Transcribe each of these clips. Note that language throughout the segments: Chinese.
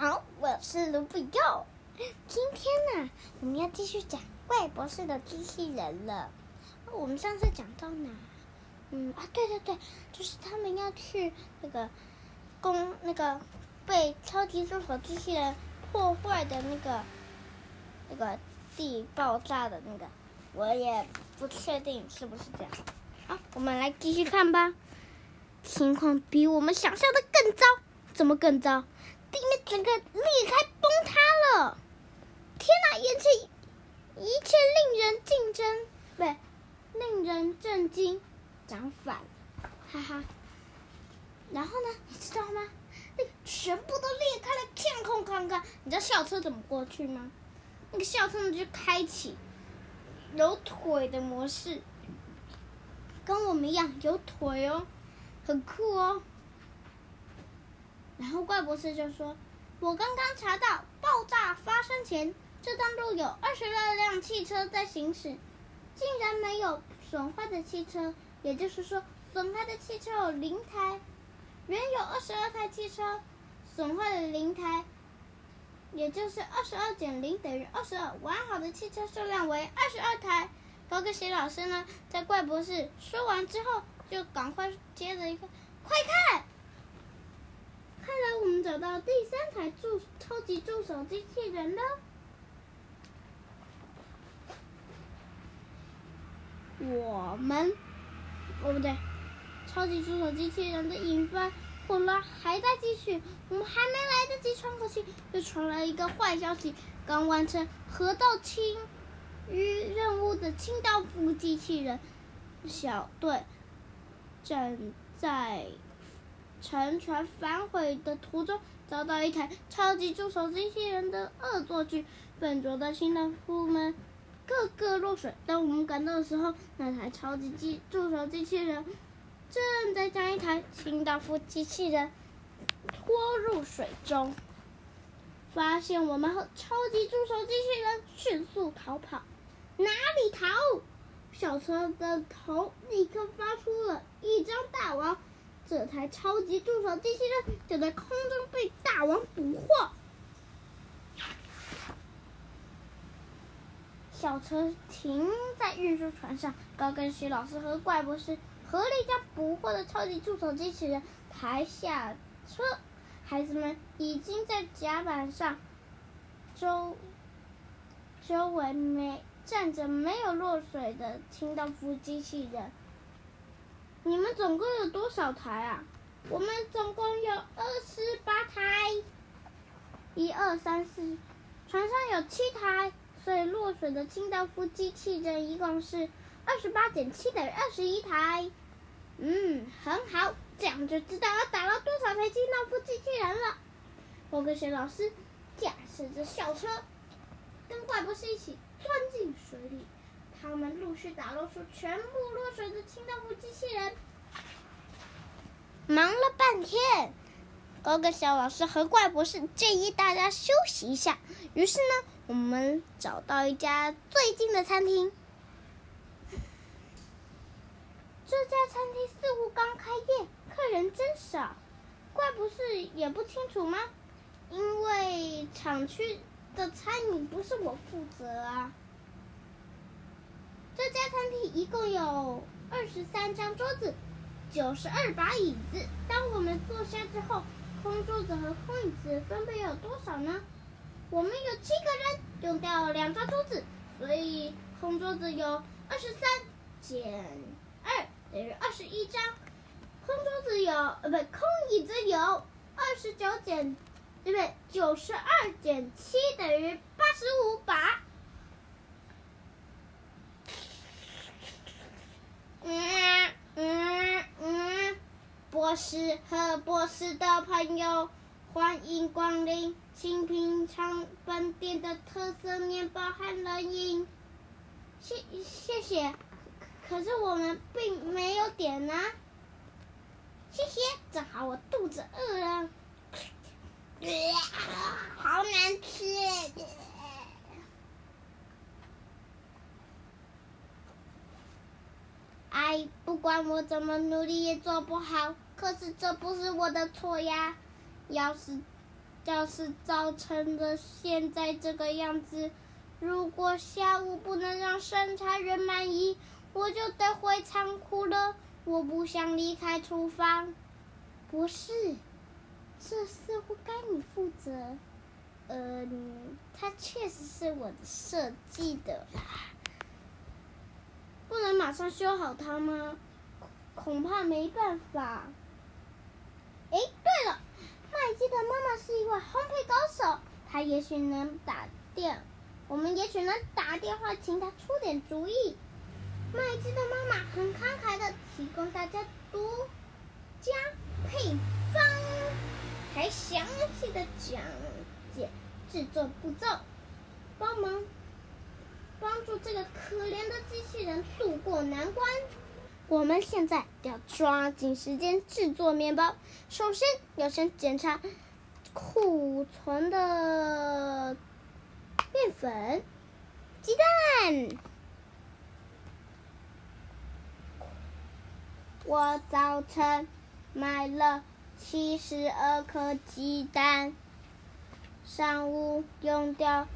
好，我是卢比佑。今天呢，我们要继续讲怪博士的机器人了。我们上次讲到哪？嗯啊，对对对，就是他们要去那个攻那个被超级助手机器人破坏的那个那个地爆炸的那个，我也不确定是不是这样。好，我们来继续看吧。情况比我们想象的更糟，怎么更糟？地面整个裂开崩塌了！天哪，眼前一切令人竞争，不对，令人震惊，讲反，哈哈。然后呢，你知道吗？那个全部都裂开了，天空看看。你知道校车怎么过去吗？那个校车呢就开启有腿的模式，跟我们一样有腿哦，很酷哦。然后怪博士就说：“我刚刚查到，爆炸发生前，这段路有二十二辆汽车在行驶，竟然没有损坏的汽车。也就是说，损坏的汽车有零台，原有二十二台汽车，损坏了零台，也就是二十二减零等于二十二，完好的汽车数量为二十二台。”高跟鞋老师呢，在怪博士说完之后，就赶快接着一个：“快看！”看来我们找到第三台助超级助手机器人了。我们，哦不对，超级助手机器人的引发混乱还在继续。我们还没来得及喘口气，就传来一个坏消息：刚完成河道清淤任务的清道夫机器人小队正在。乘船返回的途中，遭到一台超级助手机器人的恶作剧，笨拙的清道夫们个个落水。当我们赶到的时候，那台超级机助手机器人正在将一台清道夫机器人拖入水中。发现我们后超级助手机器人迅速逃跑，哪里逃？小车的头立刻发出了一张大网。这台超级助手机器人就在空中被大王捕获。小车停在运输船上，高跟鞋老师和怪博士合力将捕获的超级助手机器人抬下车。孩子们已经在甲板上，周周围没站着没有落水的清道夫机器人。你们总共有多少台啊？我们总共有二十八台，一二三四，船上有七台，所以落水的清道夫机器人一共是二十八减七等于二十一台。嗯，很好，这样就知道要打捞多少台清道夫机器人了。我跟沈老师驾驶着校车，跟怪博士一起钻进水里。他们陆续打捞出全部落水的清道夫机器人，忙了半天，高个小老师和怪博士建议大家休息一下。于是呢，我们找到一家最近的餐厅。这家餐厅似乎刚开业，客人真少。怪博士也不清楚吗？因为厂区的餐饮不是我负责啊。一共有二十三张桌子，九十二把椅子。当我们坐下之后，空桌子和空椅子分别有多少呢？我们有七个人，用掉两张桌子，所以空桌子有二十三减二等于二十一张。空桌子有呃不，空椅子有二十九减对不对？九十二减七等于八十五把。嗯嗯嗯，博士和博士的朋友，欢迎光临，请品尝本店的特色面包和冷饮。谢谢谢，可是我们并没有点呢、啊。谢谢，正好我肚子饿了。好难吃。哎，不管我怎么努力也做不好，可是这不是我的错呀。要是要是造成的现在这个样子。如果下午不能让生产员满意，我就得回仓库了。我不想离开厨房。不是，这似乎该你负责。嗯，它确实是我设计的啦。不能马上修好它吗？恐怕没办法。哎，对了，麦基的妈妈是一位烘焙高手，她也许能打电，我们也许能打电话请她出点主意。麦基的妈妈很慷慨的提供大家独家配方，还详细的讲解制作步骤，帮忙帮助这个可怜的机器人渡过难关。我们现在要抓紧时间制作面包。首先要先检查库存的面粉、鸡蛋。我早晨买了七十二颗鸡蛋，上午用掉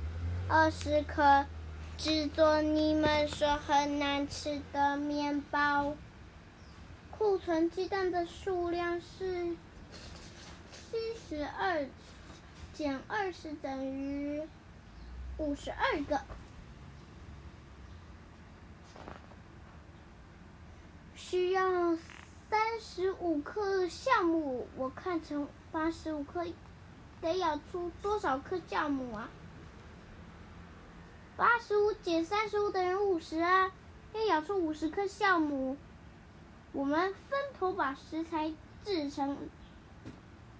二十颗。制作你们说很难吃的面包。库存鸡蛋的数量是七十二减二十等于五十二个。需要三十五颗酵母，我看成八十五克，得舀出多少颗酵母啊？八十五减三十五等于五十啊，要舀出五十颗酵母。我们分头把食材制成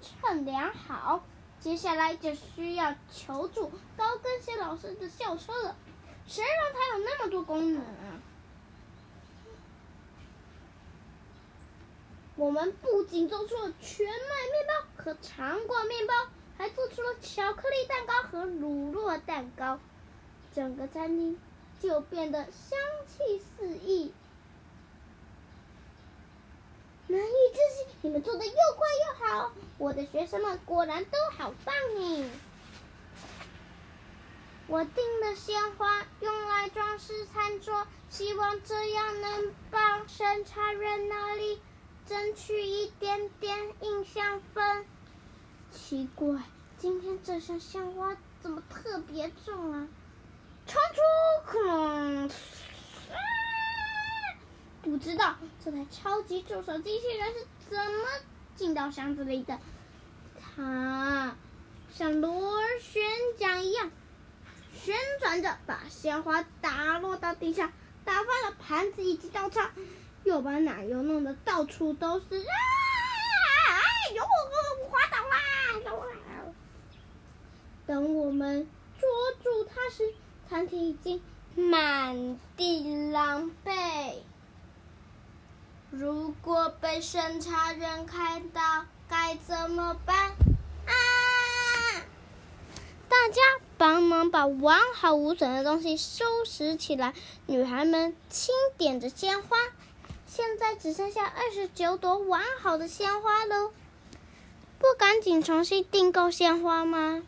称量好，接下来就需要求助高跟鞋老师的校车了。谁让它有那么多功能啊？我们不仅做出了全麦面包和长果面包，还做出了巧克力蛋糕和乳酪蛋糕。整个餐厅就变得香气四溢，难以置信！你们做的又快又好，我的学生们果然都好棒呢。我订了鲜花用来装饰餐桌，希望这样能帮审查员那里争取一点点印象分。奇怪，今天这箱鲜花怎么特别重啊？冲出孔！啊！不知道这台超级助手机器人是怎么进到箱子里的。它像螺旋桨一样旋转着，把鲜花打落到地上，打翻了盘子以及刀叉，又把奶油弄得到处都是。啊！哎呦，我滑倒啦！等我们捉住它时。餐厅已经满地狼狈。如果被审查员看到，该怎么办？啊！大家帮忙把完好无损的东西收拾起来。女孩们轻点着鲜花，现在只剩下二十九朵完好的鲜花喽。不赶紧重新订购鲜花吗？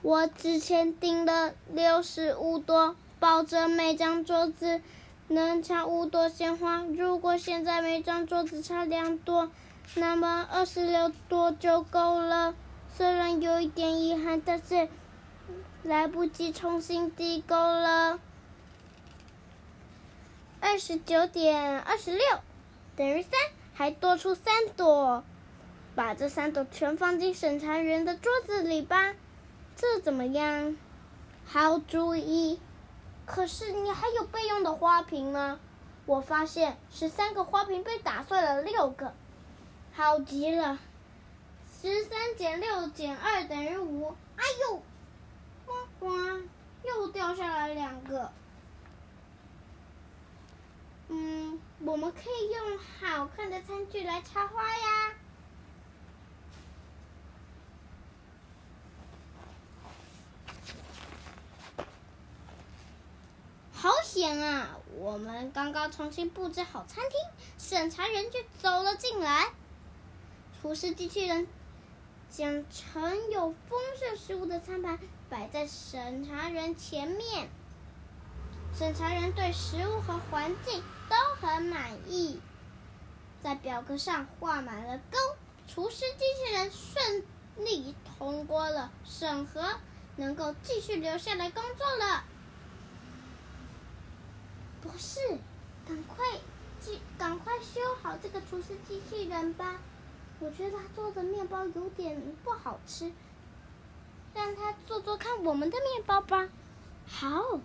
我之前订了六十五朵，保证每张桌子能插五朵鲜花。如果现在每张桌子插两朵，那么二十六朵就够了。虽然有一点遗憾，但是来不及重新订购了。二十九点二十六等于三，还多出三朵，把这三朵全放进审查员的桌子里吧。这怎么样？好主意。可是你还有备用的花瓶吗？我发现十三个花瓶被打碎了六个，好极了。十三减六减二等于五。哎呦，呱呱，又掉下来两个。嗯，我们可以用好看的餐具来插花呀。天啊！我们刚刚重新布置好餐厅，审查员就走了进来。厨师机器人将盛有丰盛食物的餐盘摆在审查员前面。审查员对食物和环境都很满意，在表格上画满了勾，厨师机器人顺利通过了审核，能够继续留下来工作了。博士，赶快去，赶快修好这个厨师机器人吧！我觉得他做的面包有点不好吃，让他做做看我们的面包吧。好。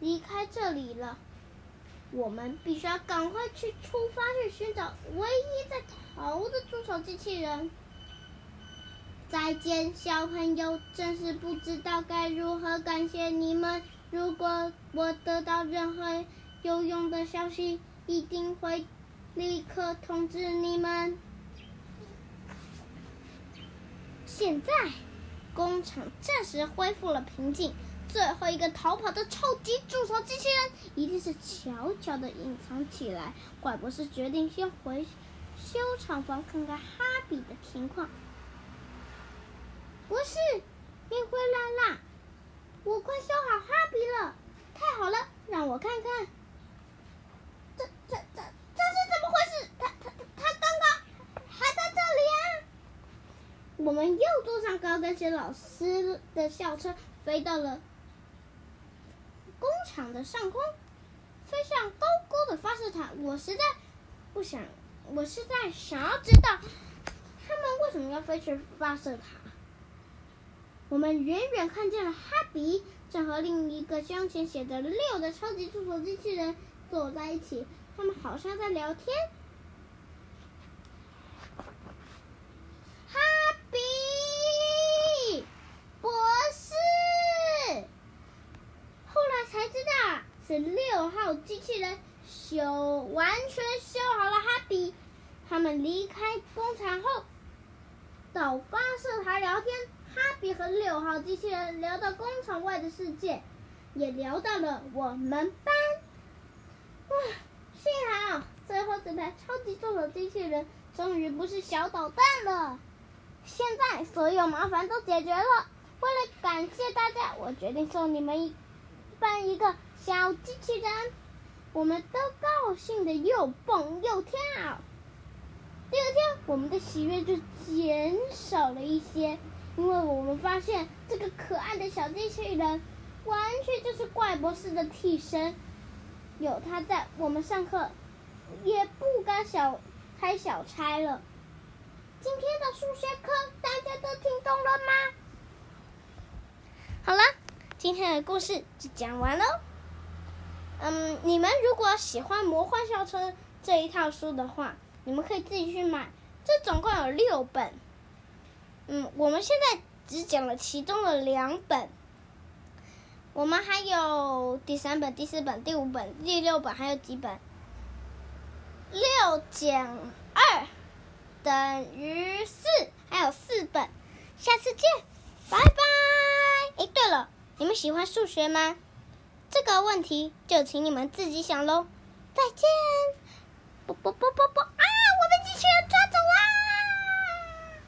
离开这里了，我们必须要赶快去出发去寻找唯一在逃的助手机器人。再见，小朋友，真是不知道该如何感谢你们。如果我得到任何有用的消息，一定会立刻通知你们。现在，工厂暂时恢复了平静。最后一个逃跑的超级助手机器人一定是悄悄的隐藏起来。怪博士决定先回修厂房看看哈比的情况。博士，你回来啦！我快修好哈比了，太好了！让我看看，这、这、这、这是怎么回事？他、他、他刚刚还在这里啊！我们又坐上高跟鞋老师的校车，飞到了。工厂的上空，飞向高高的发射塔。我实在不想，我实在想要知道，他们为什么要飞去发射塔？我们远远看见了哈比正和另一个胸前写着“六”的超级助手机器人坐在一起，他们好像在聊天。哈比，博士。后来才知道是六号机器人修完全修好了哈比，他们离开工厂后到发射台聊天。哈比和六号机器人聊到工厂外的世界，也聊到了我们班。哇，幸好最后这台超级助手机器人终于不是小捣蛋了。现在所有麻烦都解决了。为了感谢大家，我决定送你们一班一个。小机器人，我们都高兴的又蹦又跳。第二天，我们的喜悦就减少了一些，因为我们发现这个可爱的小机器人完全就是怪博士的替身。有他在，我们上课也不敢小开小差了。今天的数学课大家都听懂了吗？好了，今天的故事就讲完喽。嗯，你们如果喜欢《魔幻校车》这一套书的话，你们可以自己去买。这总共有六本。嗯，我们现在只讲了其中的两本。我们还有第三本、第四本、第五本、第六本，还有几本？六减二等于四，还有四本。下次见，拜拜。哎，对了，你们喜欢数学吗？这个问题就请你们自己想喽，再见！啵啵啵啵啵啊！我们机器人